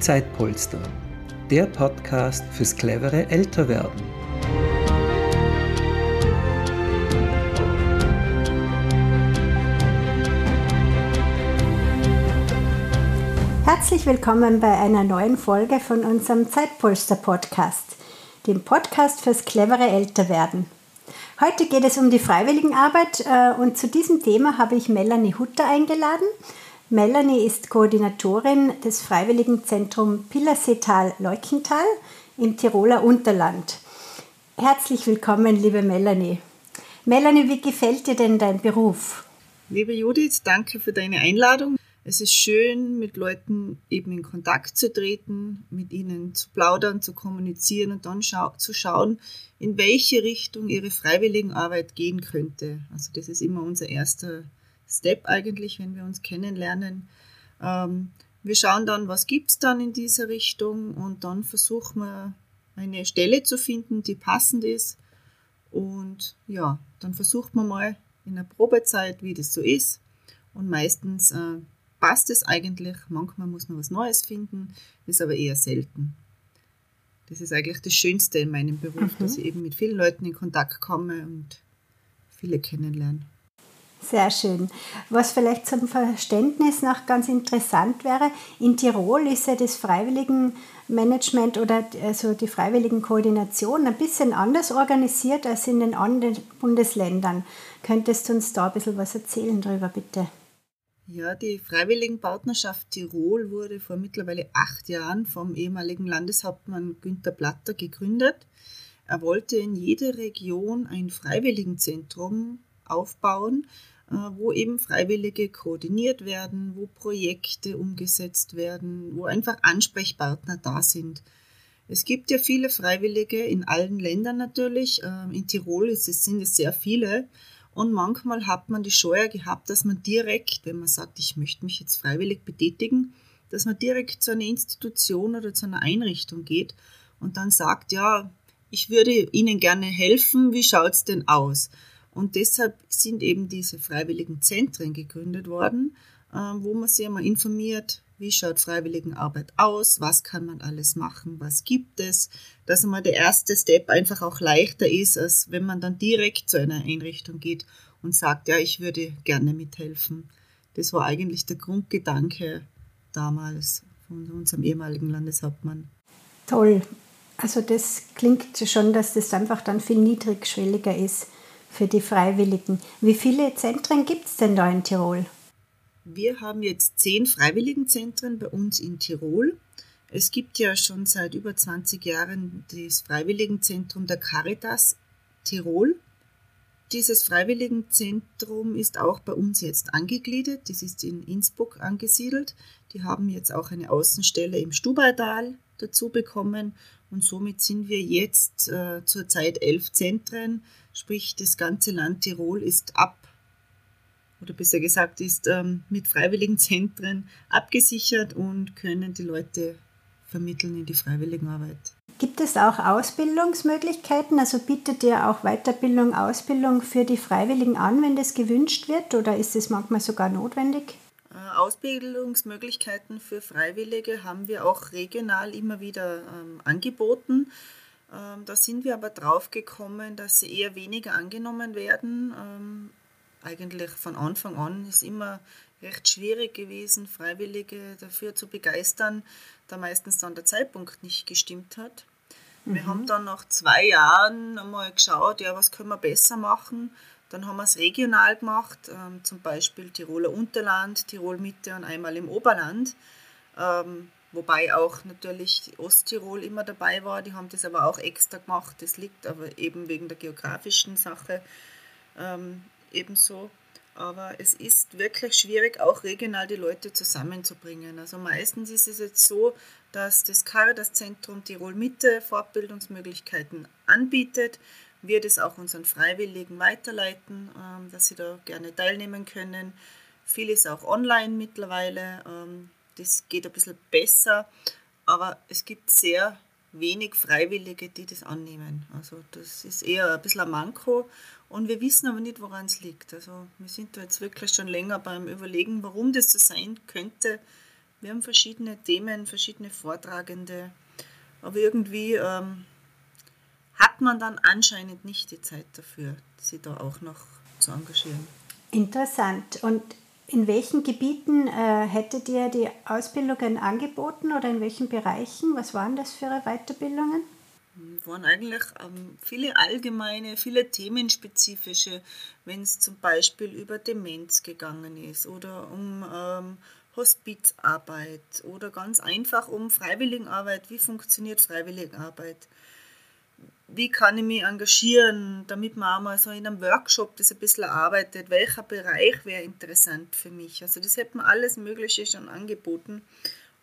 Zeitpolster, der Podcast fürs clevere Älterwerden. Herzlich willkommen bei einer neuen Folge von unserem Zeitpolster Podcast, dem Podcast fürs clevere Älterwerden. Heute geht es um die Freiwilligenarbeit äh, und zu diesem Thema habe ich Melanie Hutter eingeladen. Melanie ist Koordinatorin des Freiwilligenzentrum Pillerseetal-Leukental im Tiroler Unterland. Herzlich willkommen, liebe Melanie. Melanie, wie gefällt dir denn dein Beruf? Liebe Judith, danke für deine Einladung. Es ist schön, mit Leuten eben in Kontakt zu treten, mit ihnen zu plaudern, zu kommunizieren und dann schau zu schauen, in welche Richtung ihre Freiwilligenarbeit gehen könnte. Also das ist immer unser erster Step eigentlich, wenn wir uns kennenlernen. Ähm, wir schauen dann, was gibt es dann in dieser Richtung und dann versuchen wir eine Stelle zu finden, die passend ist. Und ja, dann versucht man mal in der Probezeit, wie das so ist. Und meistens äh, passt es eigentlich. Manchmal muss man was Neues finden, ist aber eher selten. Das ist eigentlich das Schönste in meinem Beruf, mhm. dass ich eben mit vielen Leuten in Kontakt komme und viele kennenlerne. Sehr schön. Was vielleicht zum Verständnis noch ganz interessant wäre, in Tirol ist ja das Freiwilligenmanagement oder also die Freiwilligenkoordination ein bisschen anders organisiert als in den anderen Bundesländern. Könntest du uns da ein bisschen was erzählen darüber, bitte? Ja, die Freiwilligenpartnerschaft Tirol wurde vor mittlerweile acht Jahren vom ehemaligen Landeshauptmann Günter Platter gegründet. Er wollte in jeder Region ein Freiwilligenzentrum aufbauen, wo eben Freiwillige koordiniert werden, wo Projekte umgesetzt werden, wo einfach Ansprechpartner da sind. Es gibt ja viele Freiwillige in allen Ländern natürlich. Ähm, in Tirol sind es sehr viele. Und manchmal hat man die Scheuer gehabt, dass man direkt, wenn man sagt, ich möchte mich jetzt freiwillig betätigen, dass man direkt zu einer Institution oder zu einer Einrichtung geht und dann sagt, ja, ich würde Ihnen gerne helfen, wie schaut es denn aus? Und deshalb sind eben diese freiwilligen Zentren gegründet worden, äh, wo man sich einmal informiert, wie schaut Freiwilligenarbeit aus, was kann man alles machen, was gibt es, dass einmal der erste Step einfach auch leichter ist, als wenn man dann direkt zu einer Einrichtung geht und sagt, ja, ich würde gerne mithelfen. Das war eigentlich der Grundgedanke damals von unserem ehemaligen Landeshauptmann. Toll. Also das klingt schon, dass das einfach dann viel niedrigschwelliger ist für die Freiwilligen. Wie viele Zentren gibt es denn da in Tirol? Wir haben jetzt zehn Freiwilligenzentren bei uns in Tirol. Es gibt ja schon seit über 20 Jahren das Freiwilligenzentrum der Caritas Tirol. Dieses Freiwilligenzentrum ist auch bei uns jetzt angegliedert. Das ist in Innsbruck angesiedelt. Die haben jetzt auch eine Außenstelle im Stubaital dazu bekommen und somit sind wir jetzt äh, zurzeit elf Zentren, sprich das ganze Land Tirol ist ab oder besser gesagt ist ähm, mit freiwilligen Zentren abgesichert und können die Leute vermitteln in die Freiwilligenarbeit. Gibt es auch Ausbildungsmöglichkeiten? Also bietet ihr auch Weiterbildung, Ausbildung für die Freiwilligen an, wenn das gewünscht wird oder ist es manchmal sogar notwendig? Äh, Ausbildungsmöglichkeiten für Freiwillige haben wir auch regional immer wieder ähm, angeboten. Ähm, da sind wir aber drauf gekommen, dass sie eher weniger angenommen werden. Ähm, eigentlich von Anfang an ist immer recht schwierig gewesen, Freiwillige dafür zu begeistern, da meistens dann der Zeitpunkt nicht gestimmt hat. Mhm. Wir haben dann nach zwei Jahren einmal geschaut, ja, was können wir besser machen. Dann haben wir es regional gemacht, ähm, zum Beispiel Tiroler Unterland, Tirol Mitte und einmal im Oberland. Ähm, wobei auch natürlich Osttirol immer dabei war. Die haben das aber auch extra gemacht. Das liegt aber eben wegen der geografischen Sache ähm, ebenso. Aber es ist wirklich schwierig, auch regional die Leute zusammenzubringen. Also meistens ist es jetzt so, dass das Caritas-Zentrum Tirol Mitte Fortbildungsmöglichkeiten anbietet. Wir das auch unseren Freiwilligen weiterleiten, ähm, dass sie da gerne teilnehmen können. Viel ist auch online mittlerweile. Ähm, das geht ein bisschen besser, aber es gibt sehr wenig Freiwillige, die das annehmen. Also das ist eher ein bisschen ein Manko und wir wissen aber nicht, woran es liegt. Also wir sind da jetzt wirklich schon länger beim Überlegen, warum das so sein könnte, Wir haben verschiedene Themen, verschiedene Vortragende, aber irgendwie ähm, hat man dann anscheinend nicht die Zeit dafür, sich da auch noch zu engagieren. Interessant. Und in welchen Gebieten äh, hättet ihr die Ausbildungen angeboten oder in welchen Bereichen? Was waren das für Weiterbildungen? waren eigentlich ähm, viele allgemeine, viele themenspezifische, wenn es zum Beispiel über Demenz gegangen ist oder um ähm, Hospizarbeit oder ganz einfach um Freiwilligenarbeit. Wie funktioniert Freiwilligenarbeit? Wie kann ich mich engagieren, damit man auch mal so in einem Workshop das ein bisschen arbeitet? Welcher Bereich wäre interessant für mich? Also das hätte man alles Mögliche schon angeboten,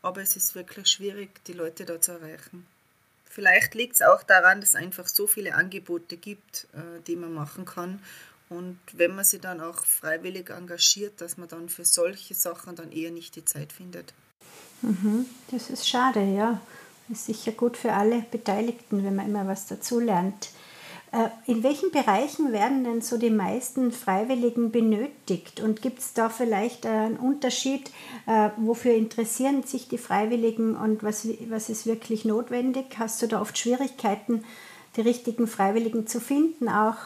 aber es ist wirklich schwierig, die Leute da zu erreichen. Vielleicht liegt es auch daran, dass es einfach so viele Angebote gibt, äh, die man machen kann. Und wenn man sich dann auch freiwillig engagiert, dass man dann für solche Sachen dann eher nicht die Zeit findet. Mhm, das ist schade, ja. Ist sicher gut für alle Beteiligten, wenn man immer was dazu lernt. Äh, in welchen Bereichen werden denn so die meisten Freiwilligen benötigt? Und gibt es da vielleicht einen Unterschied, äh, wofür interessieren sich die Freiwilligen und was, was ist wirklich notwendig? Hast du da oft Schwierigkeiten, die richtigen Freiwilligen zu finden auch?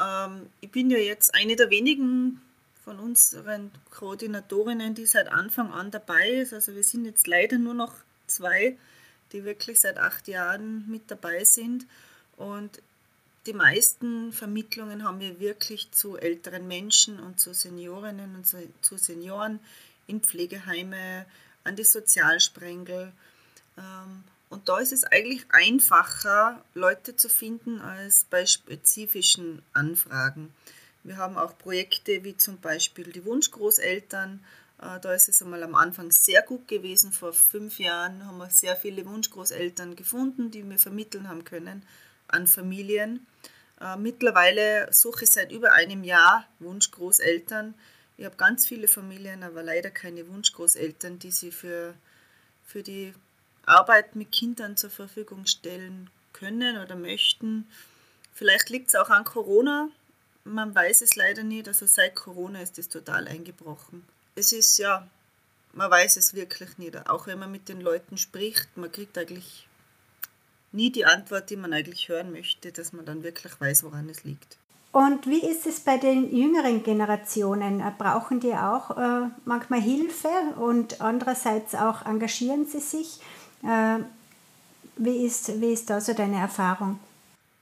Ähm, ich bin ja jetzt eine der wenigen von unseren Koordinatorinnen, die seit Anfang an dabei ist. Also wir sind jetzt leider nur noch zwei, die wirklich seit acht Jahren mit dabei sind. Und die meisten Vermittlungen haben wir wirklich zu älteren Menschen und zu Seniorinnen und zu, Senioren in Pflegeheime, an die Sozialsprengel. Ähm, und da ist es eigentlich einfacher, Leute zu finden als bei spezifischen Anfragen. Wir haben auch Projekte wie zum Beispiel die Wunschgroßeltern. Äh, da ist es einmal am Anfang sehr gut gewesen. Vor fünf Jahren haben wir sehr viele Wunschgroßeltern gefunden, die wir vermitteln haben können an Familien. Äh, mittlerweile suche ich seit über einem Jahr Wunschgroßeltern. Ich habe ganz viele Familien, aber leider keine Wunschgroßeltern, die sie für, für die Arbeit mit Kindern zur Verfügung stellen können oder möchten. Vielleicht liegt es auch an Corona. Man weiß es leider nicht. Also seit Corona ist es total eingebrochen. Es ist ja, man weiß es wirklich nicht. Auch wenn man mit den Leuten spricht, man kriegt eigentlich nie die Antwort, die man eigentlich hören möchte, dass man dann wirklich weiß, woran es liegt. Und wie ist es bei den jüngeren Generationen? Brauchen die auch äh, manchmal Hilfe und andererseits auch engagieren sie sich? Äh, wie, ist, wie ist da so deine Erfahrung?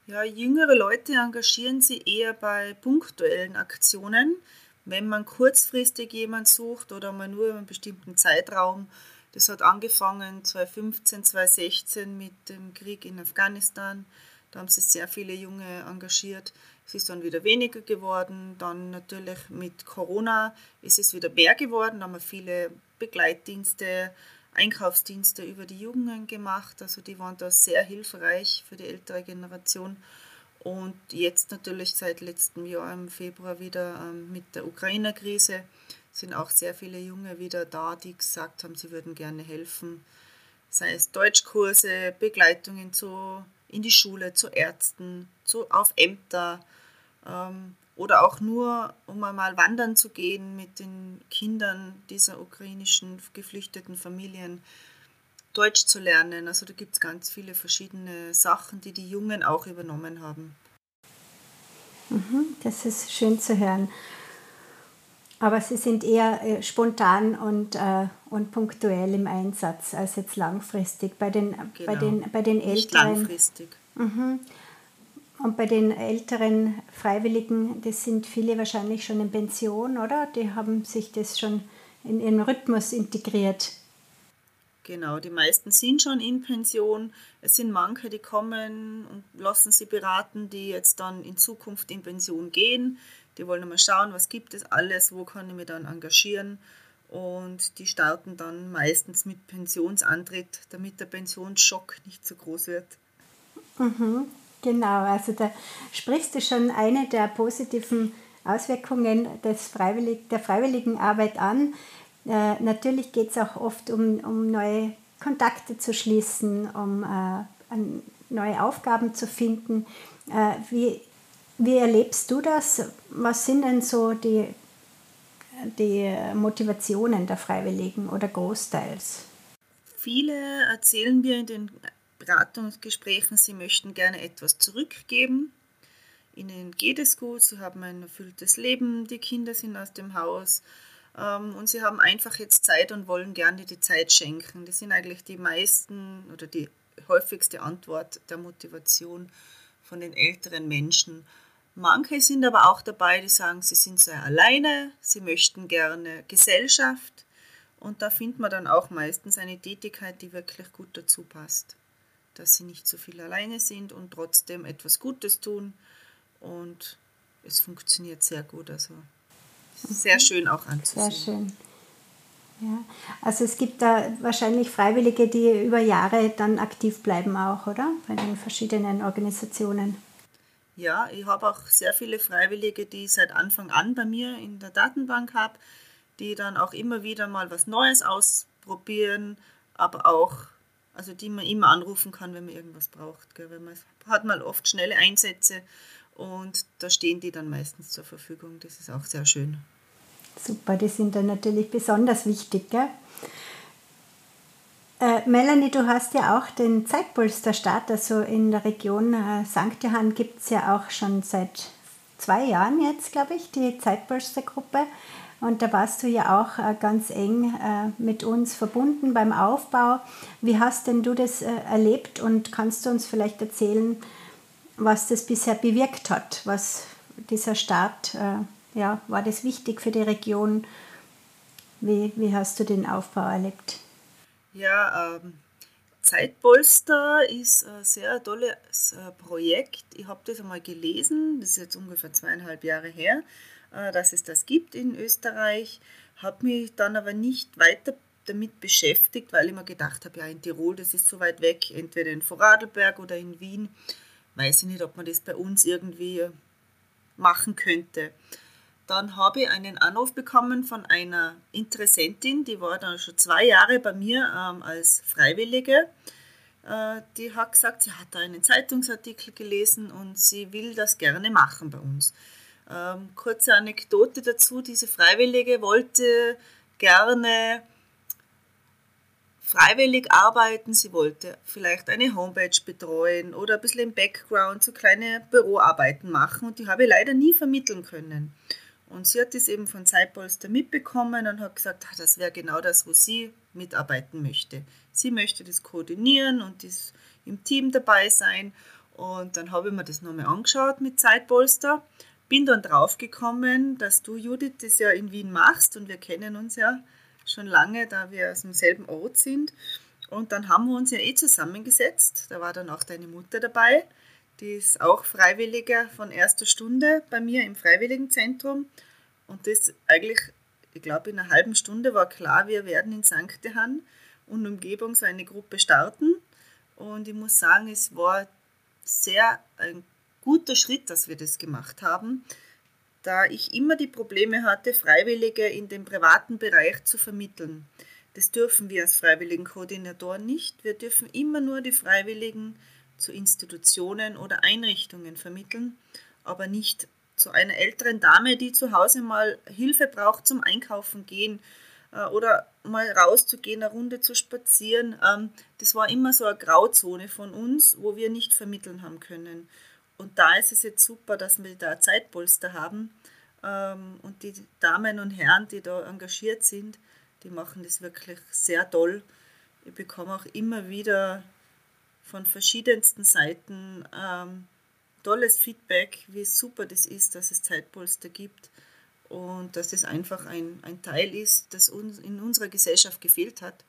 Ja, jüngere Leute engagieren sich eher bei punktuellen Aktionen. Wenn man kurzfristig jemanden sucht oder man nur einen bestimmten Zeitraum das hat angefangen 2015, 2016 mit dem Krieg in Afghanistan. Da haben sich sehr viele Junge engagiert. Es ist dann wieder weniger geworden. Dann natürlich mit Corona ist es wieder mehr geworden. Da haben wir viele Begleitdienste, Einkaufsdienste über die Jugenden gemacht. Also die waren da sehr hilfreich für die ältere Generation. Und jetzt natürlich seit letztem Jahr im Februar wieder ähm, mit der Ukraine-Krise sind auch sehr viele Junge wieder da, die gesagt haben, sie würden gerne helfen. Sei es Deutschkurse, Begleitungen zu, in die Schule, zu Ärzten, zu, auf Ämter ähm, oder auch nur, um einmal wandern zu gehen mit den Kindern dieser ukrainischen geflüchteten Familien, Deutsch zu lernen. Also da gibt es ganz viele verschiedene Sachen, die die Jungen auch übernommen haben. Mhm, das ist schön zu hören. Aber sie sind eher äh, spontan und, äh, und punktuell im Einsatz als jetzt langfristig. Bei den, genau. bei den, bei den Älteren. Nicht langfristig. Mhm. Und bei den älteren Freiwilligen, das sind viele wahrscheinlich schon in Pension, oder? Die haben sich das schon in ihren Rhythmus integriert. Genau, die meisten sind schon in Pension. Es sind manche, die kommen und lassen sie beraten, die jetzt dann in Zukunft in Pension gehen. Die wollen mal schauen, was gibt es alles, wo kann ich mich dann engagieren. Und die starten dann meistens mit Pensionsantritt, damit der Pensionsschock nicht so groß wird. Mhm, genau, also da sprichst du schon eine der positiven Auswirkungen des Freiwillig, der Freiwilligenarbeit an. Äh, natürlich geht es auch oft um, um neue Kontakte zu schließen, um äh, neue Aufgaben zu finden. Äh, wie wie erlebst du das? Was sind denn so die, die Motivationen der Freiwilligen oder großteils? Viele erzählen mir in den Beratungsgesprächen, sie möchten gerne etwas zurückgeben. Ihnen geht es gut, sie haben ein erfülltes Leben, die Kinder sind aus dem Haus und sie haben einfach jetzt Zeit und wollen gerne die Zeit schenken. Das sind eigentlich die meisten oder die häufigste Antwort der Motivation von den älteren Menschen. Manche sind aber auch dabei, die sagen, sie sind sehr alleine, sie möchten gerne Gesellschaft und da findet man dann auch meistens eine Tätigkeit, die wirklich gut dazu passt. Dass sie nicht so viel alleine sind und trotzdem etwas Gutes tun und es funktioniert sehr gut. Also sehr schön auch anzusehen. Sehr schön. Ja. Also es gibt da wahrscheinlich Freiwillige, die über Jahre dann aktiv bleiben auch, oder? Bei den verschiedenen Organisationen. Ja, ich habe auch sehr viele Freiwillige, die ich seit Anfang an bei mir in der Datenbank habe, die dann auch immer wieder mal was Neues ausprobieren, aber auch, also die man immer anrufen kann, wenn man irgendwas braucht. Gell? Weil man hat mal oft schnelle Einsätze und da stehen die dann meistens zur Verfügung. Das ist auch sehr schön. Super, die sind dann natürlich besonders wichtig. Gell? Äh, Melanie, du hast ja auch den Zeitpolster-Start, also in der Region äh, St. Johann gibt es ja auch schon seit zwei Jahren jetzt, glaube ich, die Zeitpolster-Gruppe. Und da warst du ja auch äh, ganz eng äh, mit uns verbunden beim Aufbau. Wie hast denn du das äh, erlebt und kannst du uns vielleicht erzählen, was das bisher bewirkt hat? Was dieser Start äh, ja, war das wichtig für die Region? Wie, wie hast du den Aufbau erlebt? Ja, ähm, Zeitpolster ist ein sehr tolles äh, Projekt. Ich habe das einmal gelesen, das ist jetzt ungefähr zweieinhalb Jahre her, äh, dass es das gibt in Österreich. Habe mich dann aber nicht weiter damit beschäftigt, weil ich mir gedacht habe, ja, in Tirol, das ist so weit weg, entweder in Vorarlberg oder in Wien. Weiß ich nicht, ob man das bei uns irgendwie machen könnte. Dann habe ich einen Anruf bekommen von einer Interessentin, die war dann schon zwei Jahre bei mir ähm, als Freiwillige. Äh, die hat gesagt, sie hat da einen Zeitungsartikel gelesen und sie will das gerne machen bei uns. Ähm, kurze Anekdote dazu, diese Freiwillige wollte gerne freiwillig arbeiten, sie wollte vielleicht eine Homepage betreuen oder ein bisschen im Background so kleine Büroarbeiten machen und die habe ich leider nie vermitteln können. Und sie hat das eben von Zeitpolster mitbekommen und hat gesagt, ach, das wäre genau das, wo sie mitarbeiten möchte. Sie möchte das koordinieren und das im Team dabei sein. Und dann habe ich mir das nochmal angeschaut mit Zeitpolster. Bin dann draufgekommen, dass du, Judith, das ja in Wien machst und wir kennen uns ja schon lange, da wir aus demselben Ort sind. Und dann haben wir uns ja eh zusammengesetzt. Da war dann auch deine Mutter dabei. Die ist auch Freiwilliger von erster Stunde bei mir im Freiwilligenzentrum. Und das eigentlich, ich glaube, in einer halben Stunde war klar, wir werden in St. Johann und Umgebung so eine Gruppe starten. Und ich muss sagen, es war sehr ein guter Schritt, dass wir das gemacht haben, da ich immer die Probleme hatte, Freiwillige in den privaten Bereich zu vermitteln. Das dürfen wir als Freiwilligenkoordinatoren nicht. Wir dürfen immer nur die Freiwilligen zu Institutionen oder Einrichtungen vermitteln, aber nicht zu einer älteren Dame, die zu Hause mal Hilfe braucht zum Einkaufen gehen äh, oder mal rauszugehen, eine Runde zu spazieren. Ähm, das war immer so eine Grauzone von uns, wo wir nicht vermitteln haben können. Und da ist es jetzt super, dass wir da Zeitpolster haben. Ähm, und die Damen und Herren, die da engagiert sind, die machen das wirklich sehr toll. Ich bekomme auch immer wieder von verschiedensten Seiten ähm, tolles Feedback, wie super das ist, dass es Zeitpolster gibt und dass es einfach ein, ein Teil ist, das uns in unserer Gesellschaft gefehlt hat.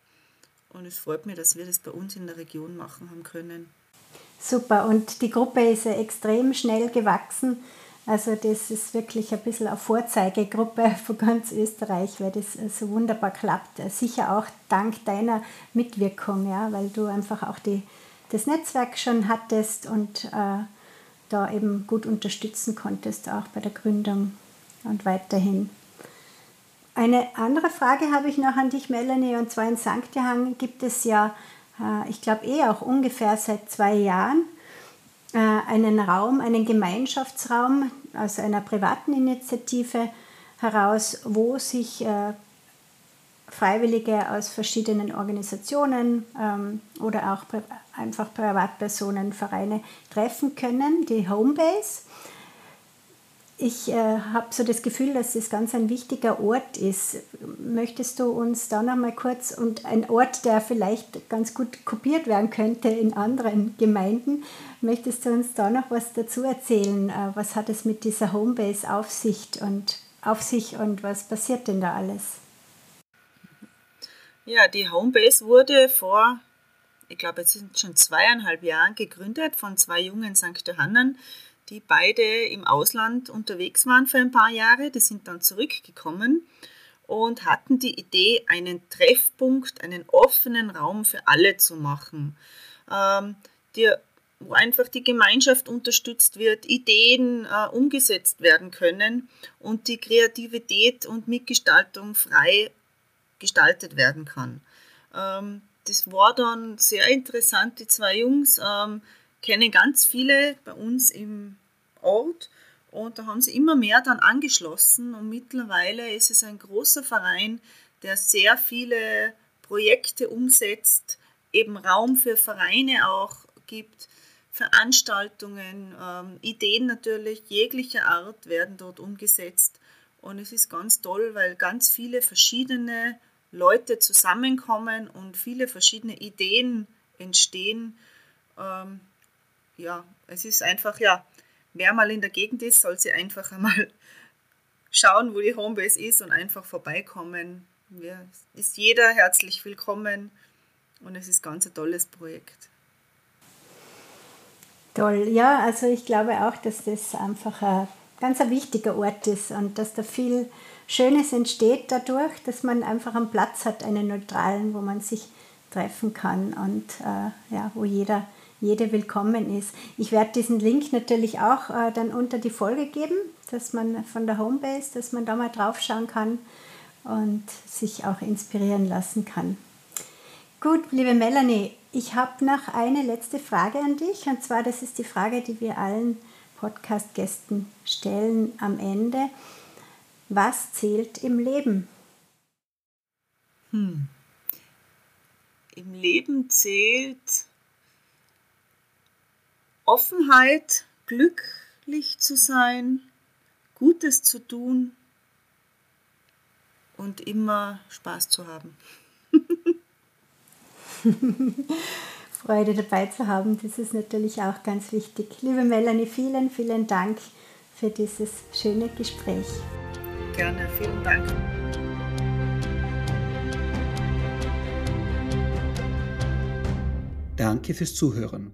Und es freut mich, dass wir das bei uns in der Region machen haben können. Super, und die Gruppe ist ja extrem schnell gewachsen. Also das ist wirklich ein bisschen eine Vorzeigegruppe von ganz Österreich, weil das so wunderbar klappt. Sicher auch dank deiner Mitwirkung, ja, weil du einfach auch die das Netzwerk schon hattest und äh, da eben gut unterstützen konntest, auch bei der Gründung und weiterhin. Eine andere Frage habe ich noch an dich, Melanie, und zwar in St. Johann gibt es ja, ich glaube eh auch ungefähr seit zwei Jahren, äh, einen Raum, einen Gemeinschaftsraum aus einer privaten Initiative, heraus, wo sich äh, Freiwillige aus verschiedenen Organisationen ähm, oder auch einfach Privatpersonen, Vereine treffen können, die Homebase. Ich äh, habe so das Gefühl, dass es ganz ein wichtiger Ort ist. Möchtest du uns da noch mal kurz und ein Ort, der vielleicht ganz gut kopiert werden könnte in anderen Gemeinden, möchtest du uns da noch was dazu erzählen? Äh, was hat es mit dieser Homebase auf sich und auf sich und was passiert denn da alles? Ja, die Homebase wurde vor, ich glaube, es sind schon zweieinhalb Jahren gegründet von zwei jungen St. Johannan, die beide im Ausland unterwegs waren für ein paar Jahre. Die sind dann zurückgekommen und hatten die Idee, einen Treffpunkt, einen offenen Raum für alle zu machen, ähm, die, wo einfach die Gemeinschaft unterstützt wird, Ideen äh, umgesetzt werden können und die Kreativität und Mitgestaltung frei gestaltet werden kann. Ähm, das war dann sehr interessant. Die zwei Jungs ähm, kennen ganz viele bei uns im Ort und da haben sie immer mehr dann angeschlossen und mittlerweile ist es ein großer Verein, der sehr viele Projekte umsetzt, eben Raum für Vereine auch gibt, Veranstaltungen, ähm, Ideen natürlich jeglicher Art werden dort umgesetzt und es ist ganz toll, weil ganz viele verschiedene Leute zusammenkommen und viele verschiedene Ideen entstehen. Ähm, ja, es ist einfach, ja, wer mal in der Gegend ist, soll sie einfach einmal schauen, wo die Homebase ist und einfach vorbeikommen. Ja, ist jeder herzlich willkommen und es ist ganz ein tolles Projekt. Toll, ja, also ich glaube auch, dass das einfach ein ganz ein wichtiger Ort ist und dass da viel Schönes entsteht dadurch, dass man einfach einen Platz hat, einen neutralen, wo man sich treffen kann und äh, ja, wo jeder, jede willkommen ist. Ich werde diesen Link natürlich auch äh, dann unter die Folge geben, dass man von der Homebase, dass man da mal drauf schauen kann und sich auch inspirieren lassen kann. Gut, liebe Melanie, ich habe noch eine letzte Frage an dich und zwar, das ist die Frage, die wir allen Podcast-Gästen stellen am Ende. Was zählt im Leben? Hm. Im Leben zählt Offenheit, glücklich zu sein, Gutes zu tun und immer Spaß zu haben. Freude dabei zu haben, das ist natürlich auch ganz wichtig. Liebe Melanie, vielen, vielen Dank für dieses schöne Gespräch. Gerne, vielen Dank. Danke fürs Zuhören.